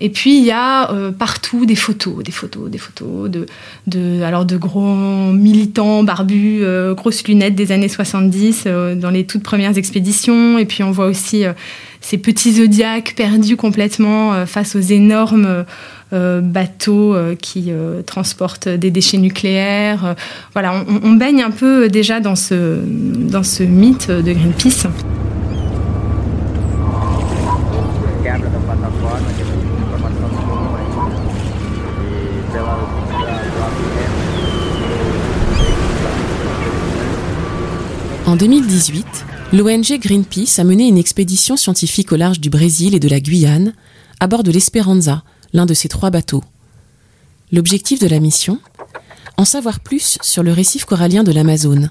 Et puis il y a euh, partout des photos, des photos, des photos de, de, alors de gros militants barbus, euh, grosses lunettes des années 70 euh, dans les toutes premières expéditions. Et puis on voit aussi ces petits zodiaques perdus complètement face aux énormes bateaux qui transportent des déchets nucléaires. voilà, on, on, baigne un peu déjà dans ce, dans ce mythe de Greenpeace. En 2018, l'ONG Greenpeace a mené une expédition scientifique au large du Brésil et de la Guyane, à bord de l'Esperanza, l'un de ses trois bateaux. L'objectif de la mission? En savoir plus sur le récif corallien de l'Amazone,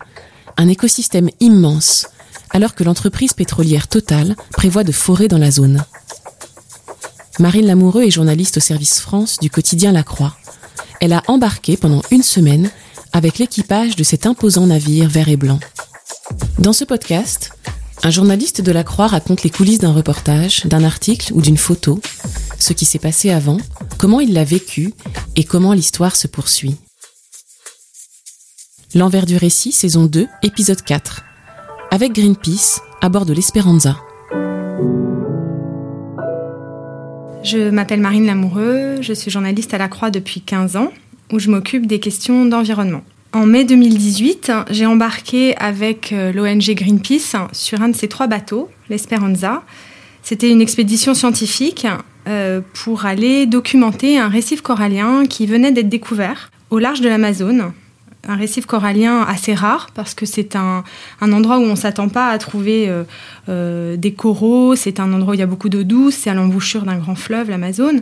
un écosystème immense, alors que l'entreprise pétrolière Total prévoit de forer dans la zone. Marine Lamoureux est journaliste au service France du quotidien La Croix. Elle a embarqué pendant une semaine avec l'équipage de cet imposant navire vert et blanc. Dans ce podcast, un journaliste de la Croix raconte les coulisses d'un reportage, d'un article ou d'une photo, ce qui s'est passé avant, comment il l'a vécu et comment l'histoire se poursuit. L'envers du récit, saison 2, épisode 4. Avec Greenpeace, à bord de l'Esperanza. Je m'appelle Marine Lamoureux, je suis journaliste à la Croix depuis 15 ans, où je m'occupe des questions d'environnement. En mai 2018, j'ai embarqué avec euh, l'ONG Greenpeace sur un de ces trois bateaux, l'Esperanza. C'était une expédition scientifique euh, pour aller documenter un récif corallien qui venait d'être découvert au large de l'Amazone. Un récif corallien assez rare parce que c'est un, endroit où on ne s'attend pas à trouver euh, des coraux. C'est un endroit où il y a beaucoup d'eau douce. C'est à l'embouchure d'un grand fleuve, l'Amazone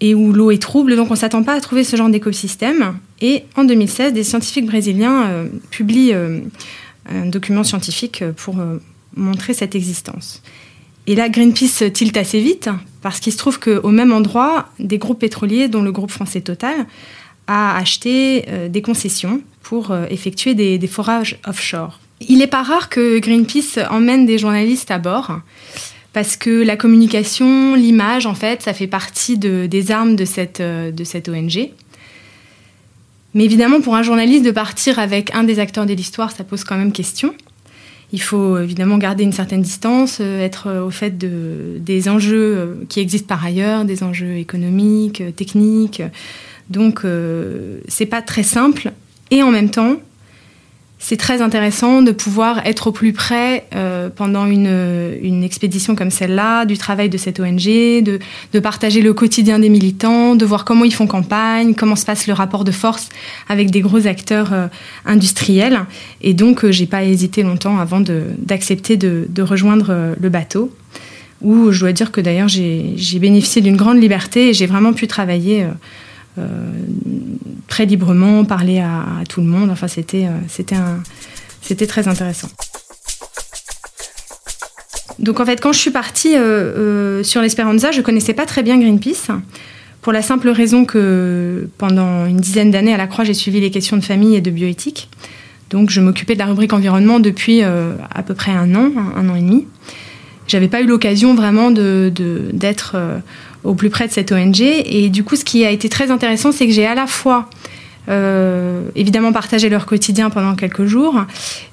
et où l'eau est trouble, donc on ne s'attend pas à trouver ce genre d'écosystème. Et en 2016, des scientifiques brésiliens euh, publient euh, un document scientifique pour euh, montrer cette existence. Et là, Greenpeace tilte assez vite, parce qu'il se trouve qu'au même endroit, des groupes pétroliers, dont le groupe français Total, a acheté des concessions pour effectuer des forages offshore. Il n'est pas rare que Greenpeace emmène des journalistes à bord parce que la communication, l'image, en fait, ça fait partie des armes de cette, euh, ONG. Mais évidemment, pour un journaliste, de partir avec un des acteurs de l'histoire, ça pose quand même question. Il faut évidemment garder une certaine distance, euh, être au fait de, des enjeux euh, qui existent par ailleurs, des enjeux économiques, techniques. Donc, c'est pas très simple. Et en même temps, c'est très intéressant de pouvoir être au plus près euh, pendant une, expédition comme celle-là, du travail de cette ONG, de, partager le quotidien des militants, de voir comment ils font campagne, comment se passe le rapport de force avec des gros acteurs euh, industriels. Et donc, euh, j'ai pas hésité longtemps avant d'accepter de, de, rejoindre le bateau, où je dois dire que d'ailleurs j'ai bénéficié d'une grande liberté et j'ai vraiment pu travailler euh, très librement, parler à, tout le monde. Enfin, c'était euh, c'était c'était très intéressant. Donc en fait, quand je suis partie euh, sur l'Esperanza, je connaissais pas très bien Greenpeace, pour la simple raison que pendant une dizaine d'années à la Croix, j'ai suivi les questions de famille et de bioéthique. Donc je m'occupais de la rubrique environnement depuis à peu près un an, un, an et demi. J'avais pas eu l'occasion vraiment de d'être au plus près de cette ONG. Et du coup, ce qui a été très intéressant, c'est que j'ai à la fois euh, évidemment partagé leur quotidien pendant quelques jours,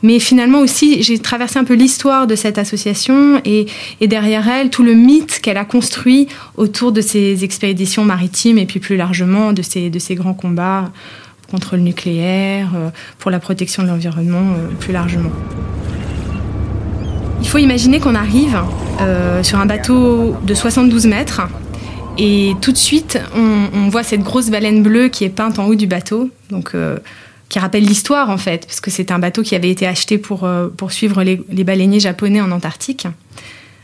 mais finalement aussi j'ai traversé un peu l'histoire de cette association et, derrière elle tout le mythe qu'elle a construit autour de ces expéditions maritimes et puis plus largement de ces, de grands combats contre le nucléaire, euh, pour la protection de l'environnement euh, plus largement. Il faut imaginer qu'on arrive sur un bateau de 72 mètres et tout de suite, on, voit cette grosse baleine bleue qui est peinte en haut du bateau, donc euh, qui rappelle l'histoire en fait, parce que c'est un bateau qui avait été acheté pour, euh, suivre les, baleiniers japonais en Antarctique.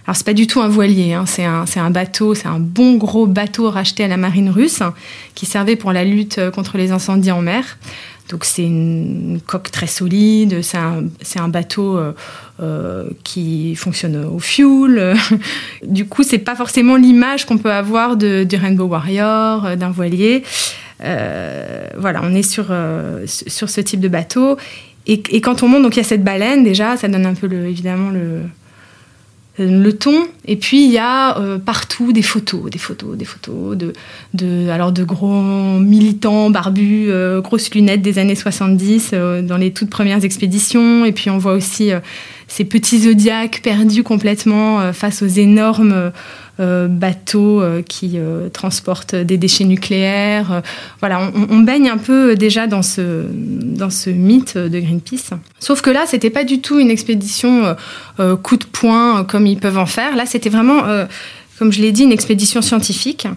Alors c'est pas du tout un voilier, hein. c'est un, bateau, c'est un bon gros bateau racheté à la marine russe qui servait pour la lutte contre les incendies en mer. Donc c'est une coque très solide, c'est un, bateau euh, euh, qui fonctionne au fuel. du coup, c'est pas forcément l'image qu'on peut avoir du Rainbow Warrior, euh, d'un voilier. voilà, on est sur, ce type de bateau. Et, quand on monte, donc il y a cette baleine déjà, ça donne un peu évidemment le, le ton. Et puis il y a euh, partout des photos, des photos, des photos de, de, alors de gros militants barbus, euh, grosses lunettes des années 70 euh, dans les toutes premières expéditions. Et puis on voit aussi ces petits zodiaques perdus complètement face aux énormes euh, bateaux euh, qui euh, transportent des déchets nucléaires. voilà, on, baigne un peu déjà dans ce, dans ce mythe de Greenpeace. Sauf que là, c'était pas du tout une expédition coup de poing comme ils peuvent en faire. Là, c'était vraiment, comme je l'ai dit, une expédition scientifique.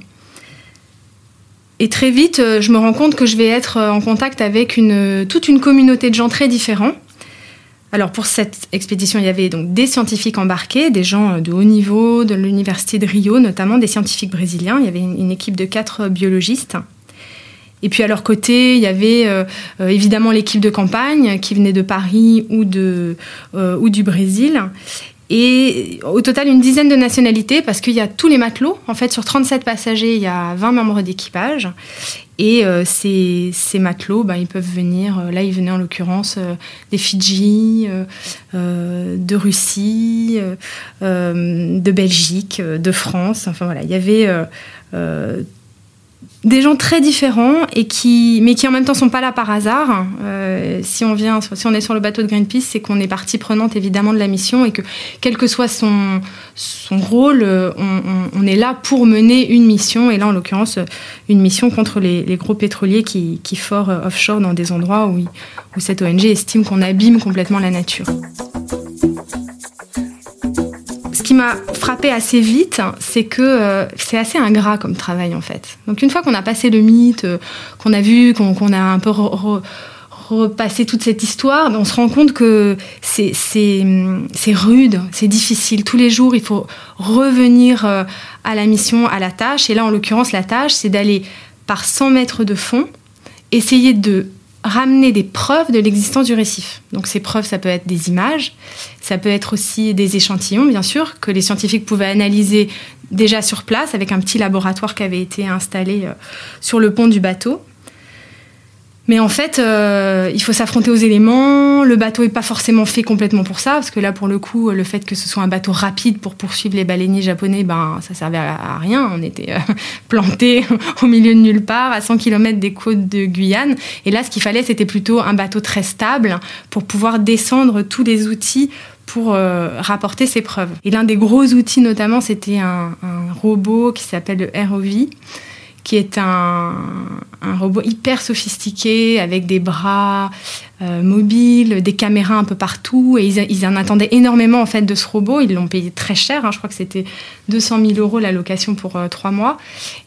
Et très vite, je me rends compte que je vais être en contact avec une, toute une communauté de gens très différents. Alors pour cette expédition, il y avait donc des scientifiques embarqués, des gens de haut niveau, de l'université de Rio, notamment des scientifiques brésiliens. Il y avait une, équipe de quatre biologistes. Et puis à leur côté, il y avait euh, euh, évidemment l'équipe de campagne qui venait de Paris ou, euh, ou du Brésil. Et au total, une dizaine de nationalités, parce qu'il y a tous les matelots. En fait, sur 37 passagers, il y a 20 membres d'équipage. Et euh, ces, ces, matelots, ben, ils peuvent venir, euh, là ils venaient en l'occurrence euh, des Fidji, de Russie, de Belgique, de France, enfin voilà, il y avait des gens très différents et qui, mais qui en même temps sont pas là par hasard. Euh, si on vient, si on est sur le bateau de Greenpeace, c'est qu'on est partie prenante évidemment de la mission et que quel que soit son son rôle, on, est là pour mener une mission et là en l'occurrence une mission contre les, gros pétroliers qui, qui forent offshore dans des endroits où, où cette ONG estime qu'on abîme complètement la nature qui m'a frappé assez vite, c'est que euh, c'est assez ingrat comme travail en fait. Donc une fois qu'on a passé le mythe, euh, qu'on a vu, qu'on a un peu repassé toute cette histoire, on se rend compte que c'est rude, c'est difficile. Tous les jours, il faut revenir euh, à la mission, à la tâche. Et là, en l'occurrence, la tâche, c'est d'aller par 100 mètres de fond, essayer de ramener des preuves de l'existence du récif. Donc ces preuves, ça peut être des images, ça peut être aussi des échantillons, bien sûr, que les scientifiques pouvaient analyser déjà sur place avec un petit laboratoire qui avait été installé euh, sur le pont du bateau. Mais en fait, euh, il faut s'affronter aux éléments. Le bateau n'est pas forcément fait complètement pour ça, parce que là, pour le coup, le fait que ce soit un bateau rapide pour poursuivre les baleiniers japonais, ben, ça servait à, rien. On était euh, plantés au milieu de nulle part, à 100 km des côtes de Guyane. Et là, ce qu'il fallait, c'était plutôt un bateau très stable pour pouvoir descendre tous les outils pour euh, rapporter ses preuves. Et l'un des gros outils, notamment, c'était un, un robot qui s'appelle le ROV qui est un, robot hyper sophistiqué avec des bras euh, mobiles, des caméras un peu partout. Et ils, en attendaient énormément en fait de ce robot. Ils l'ont payé très cher. Hein. Je crois que c'était 200 000 euros la location pour euh, trois mois.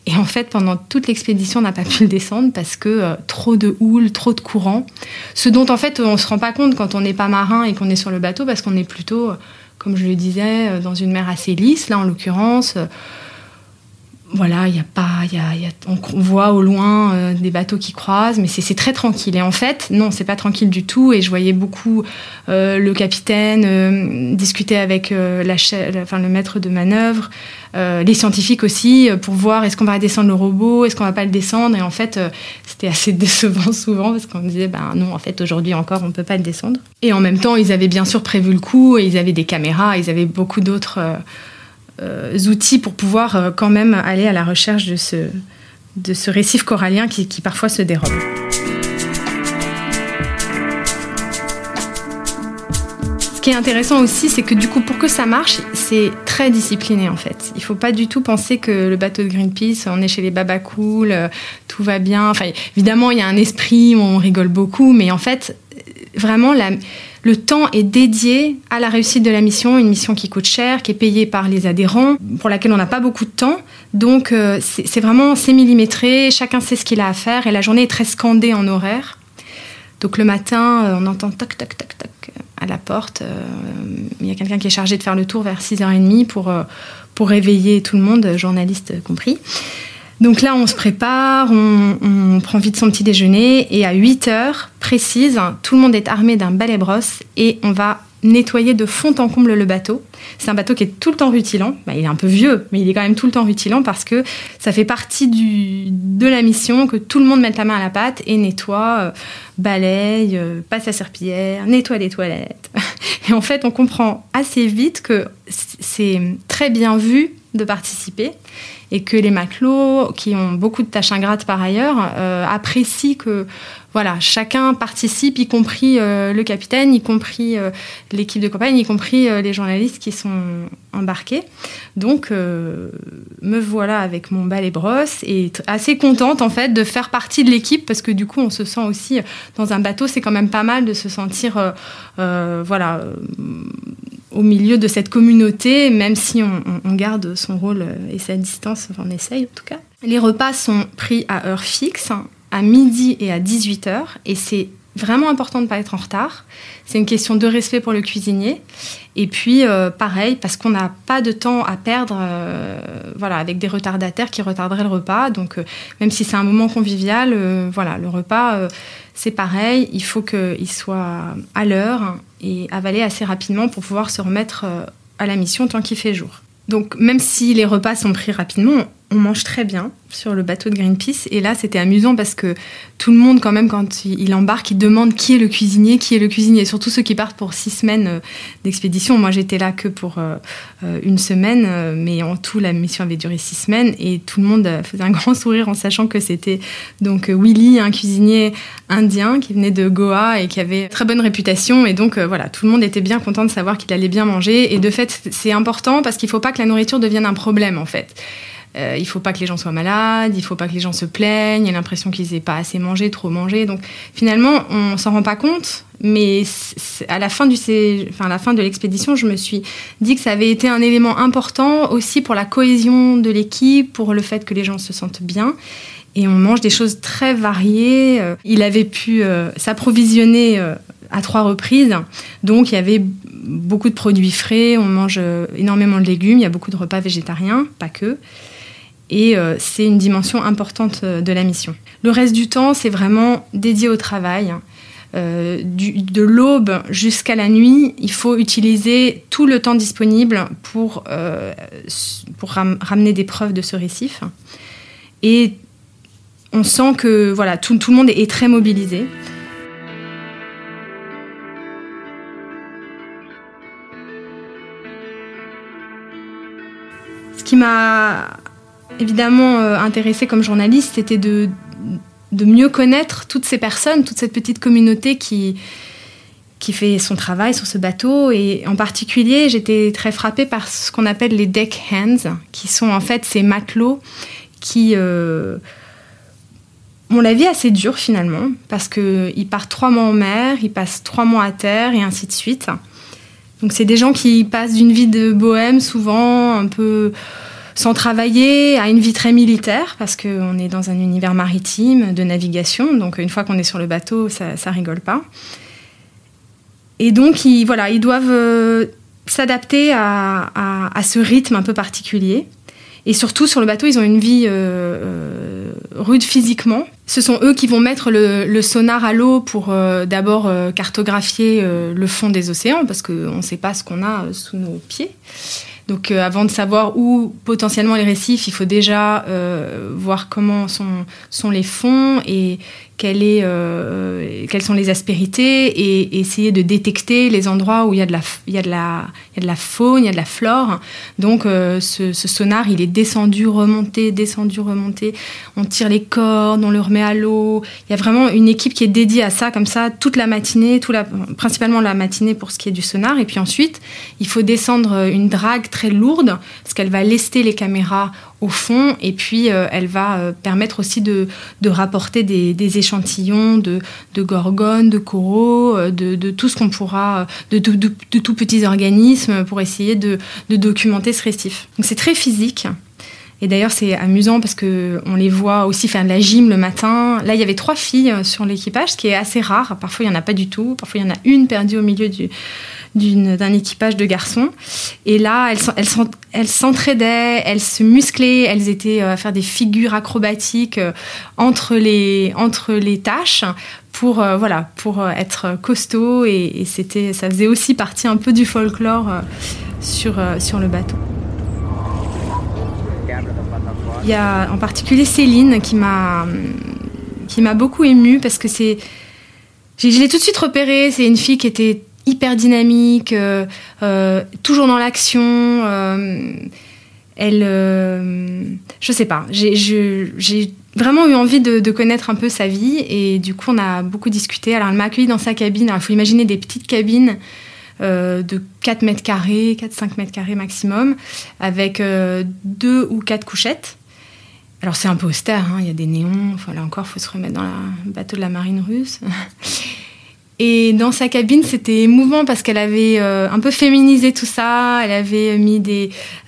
Et en fait, pendant toute l'expédition, on n'a pas pu le descendre parce que euh, trop de houle, trop de courant. Ce dont en fait on se rend pas compte quand on n'est pas marin et qu'on est sur le bateau parce qu'on est plutôt, comme je le disais, dans une mer assez lisse. Là, en l'occurrence voilà, il y a pas, y y a, on voit au loin euh, des bateaux qui croisent, mais c'est très tranquille. Et en fait, non, c'est pas tranquille du tout. Et je voyais beaucoup euh, le capitaine euh, discuter avec le maître de manœuvre, les scientifiques aussi, pour voir est-ce qu'on va descendre le robot, est-ce qu'on va pas le descendre. Et en fait, c'était assez décevant souvent parce qu'on disait, ben non, en fait, aujourd'hui encore, on peut pas le descendre. Et en même temps, ils avaient bien sûr prévu le coup, et ils avaient des caméras, ils avaient beaucoup d'autres outils pour pouvoir euh, quand même aller à la recherche de ce, de ce récif corallien qui, parfois se dérobe. Ce qui est intéressant aussi, c'est que du coup, pour que ça marche, c'est très discipliné en fait. Il ne faut pas du tout penser que le bateau de Greenpeace, on est chez les baba cool, euh, tout va bien. Enfin, évidemment, il y a un esprit on rigole beaucoup, mais en fait, vraiment, la, le temps est dédié à la réussite de la mission, une mission qui coûte cher, qui est payée par les adhérents, pour laquelle on n'a pas beaucoup de temps. Donc euh, c'est vraiment c'est millimétré, chacun sait ce qu'il a à faire et la journée est très scandée en horaire. Donc le matin, euh, on entend toc toc toc toc à la porte. Il y a quelqu'un qui est chargé de faire le tour vers 6h30 pour, pour réveiller tout le monde, journalistes compris. Donc là, on se prépare, on, prend vite son petit déjeuner et à 8 heures précises, tout le monde est armé d'un balai brosse et on va nettoyer de fond en comble le bateau. C'est un bateau qui est tout le temps rutilant. Bah, il est un peu vieux, mais il est quand même tout le temps rutilant parce que ça fait partie de la mission que tout le monde mette la main à la pâte et nettoie, euh, balaye, euh, passe la serpillière, nettoie les toilettes. Et en fait, on comprend assez vite que c'est très bien vu de participer et que les matelots, qui ont beaucoup de tâches ingrates par ailleurs, euh, apprécient que voilà, chacun participe, y compris euh, le capitaine, y compris euh, l'équipe de campagne, y compris les journalistes qui sont embarqués. Donc, me voilà avec mon balai brosse et assez contente en fait de faire partie de l'équipe parce que du coup, on se sent aussi dans un bateau, c'est quand même pas mal de se sentir, voilà au milieu de cette communauté, même si on, garde son rôle euh, et sa distance, on essaye en tout cas. Les repas sont pris à heure fixe, à midi et à 18h, et c'est vraiment important de ne pas être en retard. C'est une question de respect pour le cuisinier. Et puis, euh, pareil, parce qu'on n'a pas de temps à perdre euh, voilà, avec des retardataires qui retarderaient le repas. Donc, même si c'est un moment convivial, voilà, le repas, c'est pareil. Il faut qu'il soit à l'heure et avaler assez rapidement pour pouvoir se remettre euh, à la mission tant qu'il fait jour. Donc même si les repas sont pris rapidement, on mange très bien sur le bateau de Greenpeace. Et là, c'était amusant parce que tout le monde, quand même, quand il embarque, il demande qui est le cuisinier, qui est le cuisinier. Surtout ceux qui partent pour six semaines euh, d'expédition. Moi, j'étais là que pour euh, euh, une semaine, mais en tout, la mission avait duré six semaines. Et tout le monde faisait un grand sourire en sachant que c'était donc Willy, un cuisinier indien qui venait de Goa et qui avait très bonne réputation. Et donc, voilà, tout le monde était bien content de savoir qu'il allait bien manger. Et de fait, c'est important parce qu'il ne faut pas que la nourriture devienne un problème, en fait. Euh, il faut pas que les gens soient malades, il faut pas que les gens se plaignent, il y a l'impression qu'ils n'aient pas assez mangé, trop mangé. Donc finalement, on s'en rend pas compte, mais à la fin, de l'expédition, je me suis dit que ça avait été un élément important aussi pour la cohésion de l'équipe, pour le fait que les gens se sentent bien. Et on mange des choses très variées. Euh, il avait pu euh, s'approvisionner à trois reprises. Donc il y avait beaucoup de produits frais, on mange énormément de légumes, il y a beaucoup de repas végétariens, pas que et euh, c'est une dimension importante euh, de la mission. Le reste du temps, c'est vraiment dédié au travail. Euh, de l'aube jusqu'à la nuit, il faut utiliser tout le temps disponible pour, pour ramener des preuves de ce récif. Et on sent que voilà, tout, tout le monde est très mobilisé. Ce qui m'a évidemment euh, intéressé comme journaliste, c'était de, de mieux connaître toutes ces personnes, toute cette petite communauté qui, qui fait son travail sur ce bateau. Et en particulier, j'étais très frappée par ce qu'on appelle les deck hands, qui sont en fait ces matelots qui euh, ont la vie assez dure finalement, parce qu'ils partent trois mois en mer, ils passent trois mois à terre et ainsi de suite. Donc c'est des gens qui passent d'une vie de bohème souvent un peu sans travailler à une vie très militaire, parce qu'on est dans un univers maritime de navigation, donc une fois qu'on est sur le bateau, ça, ça rigole pas. Et donc, ils, voilà, ils doivent euh, s'adapter à, ce rythme un peu particulier. Et surtout, sur le bateau, ils ont une vie euh, euh, rude physiquement. Ce sont eux qui vont mettre le, sonar à l'eau pour d'abord cartographier le fond des océans, parce qu'on ne sait pas ce qu'on a sous nos pieds. Donc euh, avant de savoir où potentiellement les récifs, il faut déjà euh, voir comment sont, sont les fonds et est, euh, quelles sont les aspérités et, essayer de détecter les endroits où il y, a de la, faune, il y a de la flore. Donc euh, ce, sonar, il est descendu, remonté, descendu, remonté. On tire les cordes, on le remet à l'eau. Il y a vraiment une équipe qui est dédiée à ça, comme ça, toute la matinée, principalement la matinée pour ce qui est du sonar. Et puis ensuite, il faut descendre une drague très lourde, parce qu'elle va lester les caméras au fond, et puis euh, elle va euh, permettre aussi de, rapporter des, échantillons de, gorgones, de coraux, euh, de, tout ce qu'on pourra, de, tout petits organismes pour essayer de, documenter ce récif. Donc c'est très physique. Et d'ailleurs, c'est amusant parce que on les voit aussi faire de la gym le matin. Là, il y avait trois filles sur l'équipage, ce qui est assez rare. Parfois, il n'y en a pas du tout. Parfois, il y en a une perdue au milieu du, d'un équipage de garçons. Et là, elles, s'entraidaient, elles se musclaient, elles étaient à faire des figures acrobatiques entre, les, entre les tâches pour euh, voilà pour euh, être costaud et, ça faisait aussi partie un peu du folklore euh, sur le bateau. Il y a en particulier Céline qui m'a qui m'a beaucoup émue parce que c'est je l'ai tout de suite repérée. C'est une fille qui était hyper dynamique, toujours dans l'action. elle, je sais pas. J'ai vraiment eu envie de, connaître un peu sa vie et du coup on a beaucoup discuté. Alors elle m'a accueilli dans sa cabine. il faut imaginer des petites cabines euh, de 4 mètres carrés, 4-5 mètres carrés maximum, avec euh, deux ou quatre couchettes. Alors c'est un peu austère, hein. il y a des néons, là encore il faut se remettre dans le bateau de la marine russe. Et dans sa cabine, c'était émouvant parce qu'elle avait euh, un peu féminisé tout ça. Elle avait mis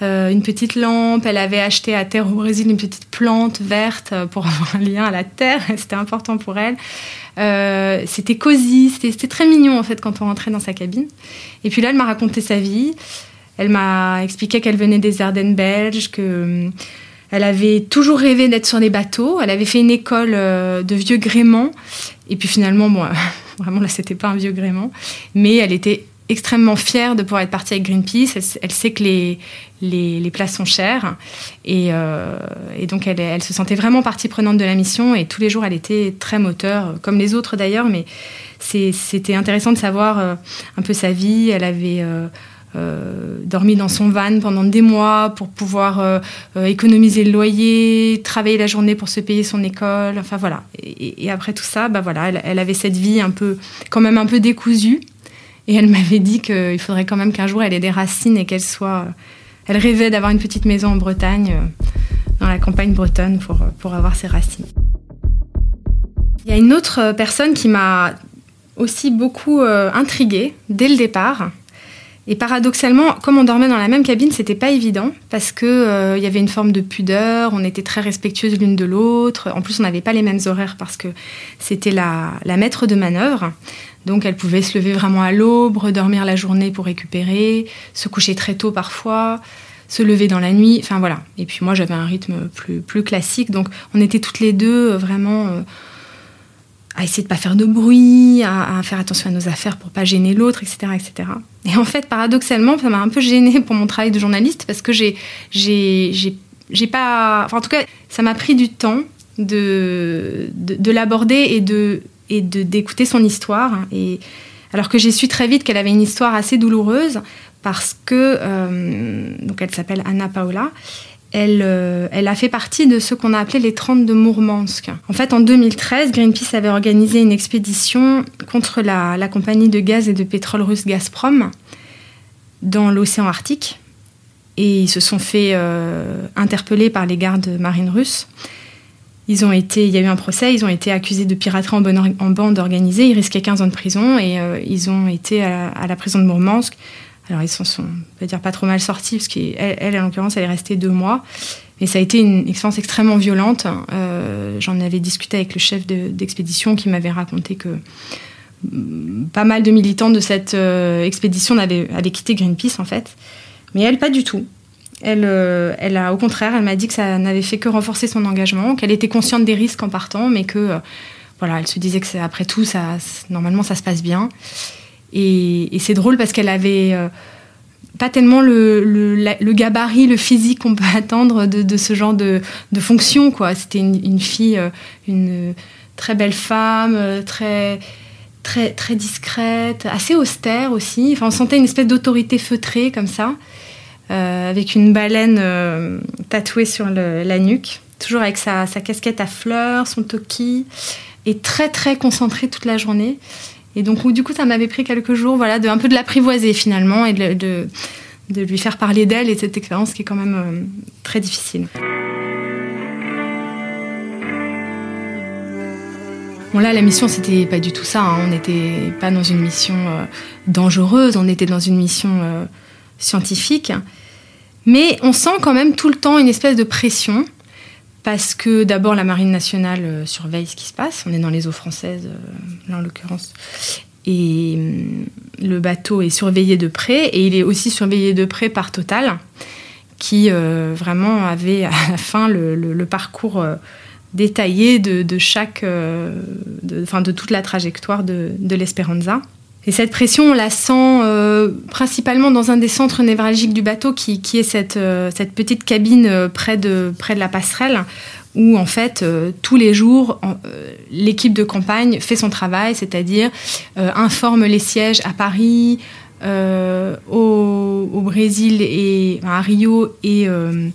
euh, une petite lampe. Elle avait acheté à terre au Brésil une petite plante verte euh, pour avoir un lien à la terre. C'était important pour elle. c'était cosy. C'était très mignon en fait quand on rentrait dans sa cabine. Et puis là, elle m'a raconté sa vie. Elle m'a expliqué qu'elle venait des Ardennes belges, que elle avait toujours rêvé d'être sur des bateaux. Elle avait fait une école de vieux gréement. Et puis finalement, moi. Vraiment, là, c'était pas un vieux gréement. Mais elle était extrêmement fière de pouvoir être partie avec Greenpeace. Elle, sait que les, les, places sont chères. Et, euh, donc, elle, elle, se sentait vraiment partie prenante de la mission. Et tous les jours, elle était très moteur, comme les autres d'ailleurs. Mais c'était intéressant de savoir euh, un peu sa vie. Elle avait. Euh, euh, dormi dans son van pendant des mois pour pouvoir euh, euh, économiser le loyer, travailler la journée pour se payer son école. Enfin voilà. Et, après tout ça, bah voilà, elle, avait cette vie un peu, quand même un peu décousue. Et elle m'avait dit qu'il faudrait quand même qu'un jour elle ait des racines et qu'elle soit. Elle rêvait d'avoir une petite maison en Bretagne, dans la campagne bretonne, pour, pour avoir ses racines. Il y a une autre personne qui m'a aussi beaucoup intriguée dès le départ. Et paradoxalement, comme on dormait dans la même cabine, c'était pas évident parce que euh, y avait une forme de pudeur, on était très respectueuses l'une de l'autre. En plus, on n'avait pas les mêmes horaires parce que c'était la, la maître de manœuvre. Donc, elle pouvait se lever vraiment à l'aube, dormir la journée pour récupérer, se coucher très tôt parfois, se lever dans la nuit. Enfin voilà. Et puis moi, j'avais un rythme plus, plus classique. Donc, on était toutes les deux euh, vraiment euh, à essayer de pas faire de bruit, à, faire attention à nos affaires pour pas gêner l'autre, etc., etc. Et en fait, paradoxalement, ça m'a un peu gênée pour mon travail de journaliste parce que j'ai, j'ai, j'ai, pas, enfin, en tout cas, ça m'a pris du temps de, de, l'aborder et de, et de d'écouter son histoire. Et alors que j'ai su très vite qu'elle avait une histoire assez douloureuse parce que euh, donc elle s'appelle Anna Paola euh, elle, a fait partie de ce qu'on a appelé les 30 de Mourmansk. En fait, en 2013, Greenpeace avait organisé une expédition contre la, compagnie de gaz et de pétrole russe Gazprom dans l'océan Arctique. Et ils se sont fait euh, interpeller par les gardes marines russes. Ils ont été, il y a eu un procès, ils ont été accusés de piraterie en, bande organisée, ils risquaient 15 ans de prison et euh, ils ont été à la prison de Mourmansk alors ils s'en sont, on peut dire, pas trop mal sortis, parce qu'elle, elle, en l'occurrence, elle est restée deux mois. Mais ça a été une expérience extrêmement violente. Euh, j'en avais discuté avec le chef d'expédition qui m'avait raconté que mm, pas mal de militants de cette euh, expédition avaient, quitté Greenpeace, en fait. Mais elle, pas du tout. Elle, euh, elle a, au contraire, elle m'a dit que ça n'avait fait que renforcer son engagement, qu'elle était consciente des risques en partant, mais que, voilà, elle se disait que après tout, ça, normalement, ça se passe bien. Et, c'est drôle parce qu'elle avait euh, pas tellement le, gabarit, le physique qu'on peut attendre de, ce genre de, fonction. C'était une, fille, euh, une très belle femme, euh, très, très, très discrète, assez austère aussi. Enfin, on sentait une espèce d'autorité feutrée comme ça, avec une baleine tatouée sur la nuque, toujours avec sa, sa, casquette à fleurs, son toki, et très très concentrée toute la journée. Et donc, du coup, ça m'avait pris quelques jours, voilà, de un peu de l'apprivoiser finalement et de, lui faire parler d'elle et cette expérience qui est quand même euh, très difficile. Bon là, la mission, c'était pas du tout ça. Hein. On n'était pas dans une mission euh, dangereuse, on était dans une mission euh, scientifique. Mais on sent quand même tout le temps une espèce de pression parce que d'abord la marine nationale euh, surveille ce qui se passe. On est dans les eaux françaises, euh, là en l'occurrence. Et hum, le bateau est surveillé de près et il est aussi surveillé de près par Total, qui euh, vraiment avait à la fin le, parcours détaillé de, chaque, de toute la trajectoire de, de l'Esperanza. Et cette pression, on la sent euh, principalement dans un des centres névralgiques du bateau, qui, est cette, euh, cette, petite cabine euh, près, de, la passerelle, où en fait, tous les jours, l'équipe de campagne fait son travail, c'est-à-dire informe les sièges à Paris, au, Brésil à Rio et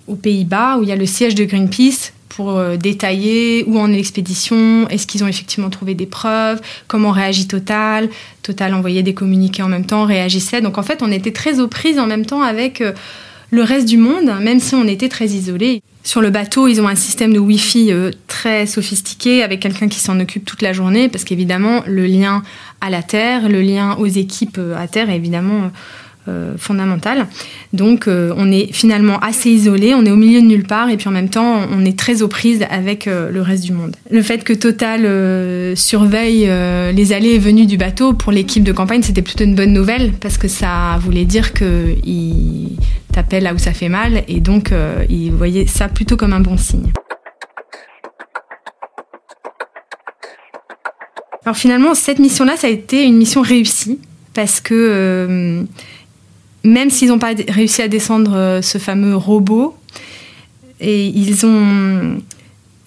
aux Pays-Bas, où il y a le siège de Greenpeace pour euh, détailler où en est l'expédition, est-ce qu'ils ont effectivement trouvé des preuves, comment réagit Total. Total envoyait des communiqués en même temps, réagissait. Donc en fait, on était très aux prises en même temps avec euh, le reste du monde, même si on était très isolés. Sur le bateau, ils ont un système de Wi-Fi euh, très sophistiqué avec quelqu'un qui s'en occupe toute la journée parce qu'évidemment, le lien à la Terre, le lien aux équipes à Terre est évidemment euh, fondamentale. Donc euh, on est finalement assez isolé, on est au milieu de nulle part et puis en même temps on est très aux prises avec euh, le reste du monde. Le fait que Total surveille les allées et venues du bateau pour l'équipe de campagne c'était plutôt une bonne nouvelle parce que ça voulait dire qu'il tapait là où ça fait mal et donc il voyait ça plutôt comme un bon signe. Alors finalement cette mission-là ça a été une mission réussie parce que même s'ils n'ont pas réussi à descendre euh, ce fameux robot, et ils ont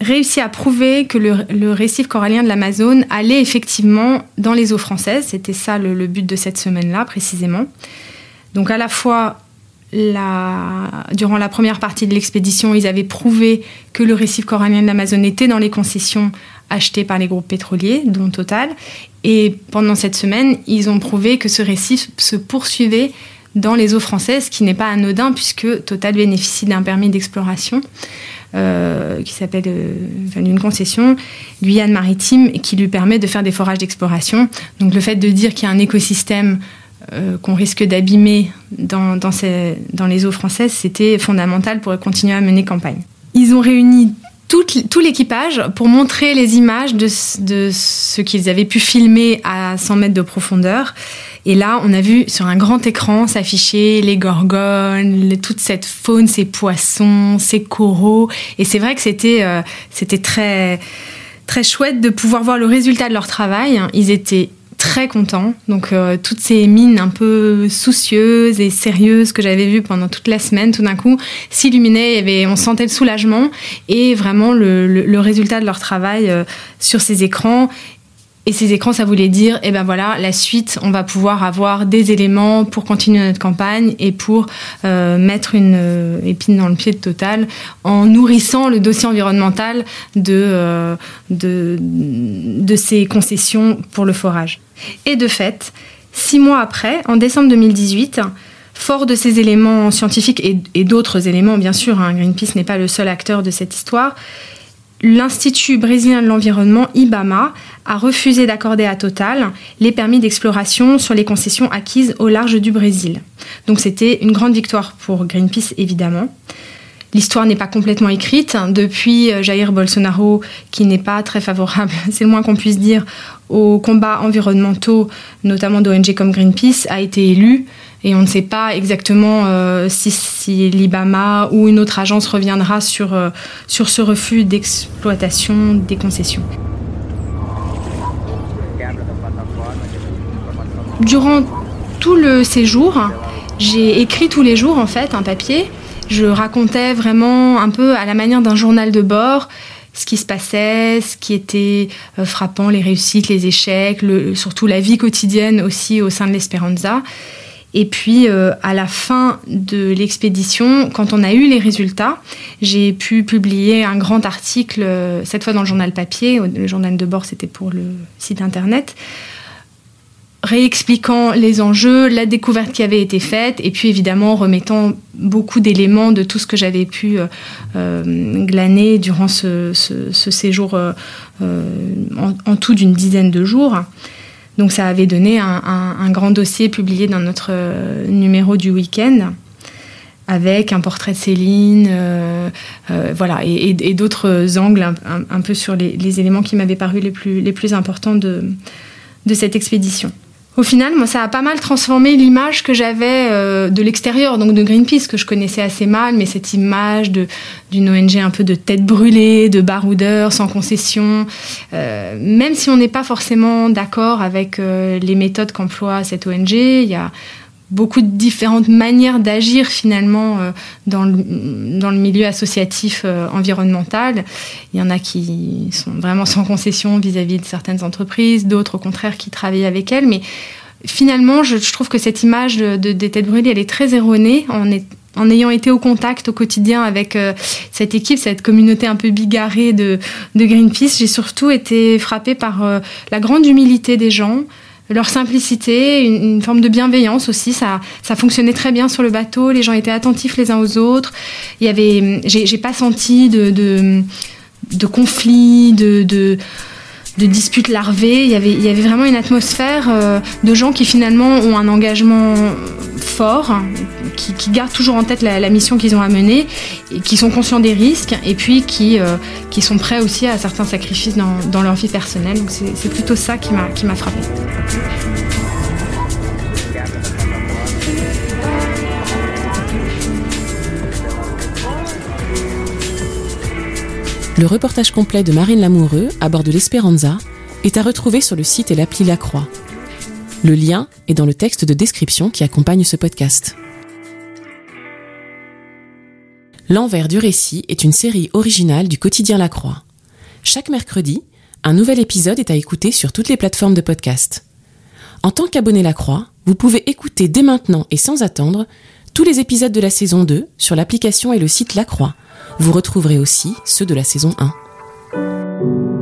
réussi à prouver que le, récif corallien de l'Amazone allait effectivement dans les eaux françaises. C'était ça le, but de cette semaine-là, précisément. Donc à la fois, durant la première partie de l'expédition, ils avaient prouvé que le récif corallien de l'Amazone était dans les concessions achetées par les groupes pétroliers, dont Total. Et pendant cette semaine, ils ont prouvé que ce récif se poursuivait dans les eaux françaises, qui n'est pas anodin puisque Total bénéficie d'un permis d'exploration euh, qui s'appelle euh, d'une concession Guyane maritime et qui lui permet de faire des forages d'exploration. Donc le fait de dire qu'il y a un écosystème euh, qu'on risque d'abîmer dans, dans, dans les eaux françaises, c'était fondamental pour continuer à mener campagne. Ils ont réuni tout, l'équipage pour montrer les images de, ce qu'ils avaient pu filmer à 100 mètres de profondeur et là, on a vu sur un grand écran s'afficher les gorgones, toute cette faune, ces poissons, ces coraux. Et c'est vrai que c'était euh, c'était très très chouette de pouvoir voir le résultat de leur travail. Ils étaient très contents. Donc euh, toutes ces mines un peu soucieuses et sérieuses que j'avais vues pendant toute la semaine, tout d'un coup, s'illuminaient. On sentait le soulagement et vraiment le, résultat de leur travail euh, sur ces écrans. Et ces écrans, ça voulait dire, eh ben voilà, la suite, on va pouvoir avoir des éléments pour continuer notre campagne et pour euh, mettre une euh, épine dans le pied de Total en nourrissant le dossier environnemental de, euh, de, de ces concessions pour le forage. Et de fait, six mois après, en décembre 2018, Fort de ces éléments scientifiques et, et d'autres éléments, bien sûr, hein, Greenpeace n'est pas le seul acteur de cette histoire, l'Institut brésilien de l'environnement, IBAMA, a refusé d'accorder à Total les permis d'exploration sur les concessions acquises au large du Brésil. Donc c'était une grande victoire pour Greenpeace, évidemment. L'histoire n'est pas complètement écrite. Depuis euh, Jair Bolsonaro, qui n'est pas très favorable, c'est le moins qu'on puisse dire, aux combats environnementaux, notamment d'ONG comme Greenpeace, a été élu et on ne sait pas exactement euh, si, l'IBAMA ou une autre agence reviendra sur, euh, sur ce refus d'exploitation des concessions. Durant tout le séjour, j'ai écrit tous les jours en fait un papier. Je racontais vraiment un peu à la manière d'un journal de bord ce qui se passait, ce qui était euh, frappant, les réussites, les échecs, surtout la vie quotidienne aussi au sein de l'Esperanza. Et puis, euh, à la fin de l'expédition, quand on a eu les résultats, j'ai pu publier un grand article, euh, cette fois dans le journal papier. Le journal de bord, c'était pour le site internet réexpliquant les enjeux, la découverte qui avait été faite, et puis évidemment remettant beaucoup d'éléments de tout ce que j'avais pu euh, glaner durant ce, séjour en, tout d'une dizaine de jours. Donc ça avait donné un, grand dossier publié dans notre euh, numéro du week-end. avec un portrait de Céline, et, d'autres angles un, peu sur les, éléments qui m'avaient paru les plus, importants de cette expédition. Au final, moi, ça a pas mal transformé l'image que j'avais euh, de l'extérieur, donc de Greenpeace, que je connaissais assez mal, mais cette image d'une ONG un peu de tête brûlée, de baroudeur, sans concession. Euh, même si on n'est pas forcément d'accord avec euh, les méthodes qu'emploie cette ONG, il y a beaucoup de différentes manières d'agir finalement euh, dans, le, dans le milieu associatif euh, environnemental. Il y en a qui sont vraiment sans concession vis-à-vis de certaines entreprises, d'autres au contraire qui travaillent avec elles. Mais finalement, je, trouve que cette image de, des têtes brûlées, elle est très erronée. En, en ayant été au contact au quotidien avec euh, cette équipe, cette communauté un peu bigarrée de, de Greenpeace, j'ai surtout été frappée par la grande humilité des gens, leur simplicité, une, forme de bienveillance aussi. Ça, ça fonctionnait très bien sur le bateau. Les gens étaient attentifs les uns aux autres. Il y avait, j'ai pas senti de, de, de conflits, de, de de disputes larvées. Il y avait, vraiment une atmosphère euh, de gens qui finalement ont un engagement fort, qui, gardent toujours en tête la, mission qu'ils ont à mener, qui sont conscients des risques, et puis qui, euh, sont prêts aussi à certains sacrifices dans, leur vie personnelle. Donc c'est plutôt ça qui m'a frappé. Le reportage complet de Marine Lamoureux à bord de l'Espéranza est à retrouver sur le site et l'appli La Croix. Le lien est dans le texte de description qui accompagne ce podcast. L'envers du récit est une série originale du quotidien La Croix. Chaque mercredi, un nouvel épisode est à écouter sur toutes les plateformes de podcast. En tant qu'abonné La Croix, vous pouvez écouter dès maintenant et sans attendre tous les épisodes de la saison 2 sur l'application et le site La Croix vous retrouverez aussi ceux de la saison 1.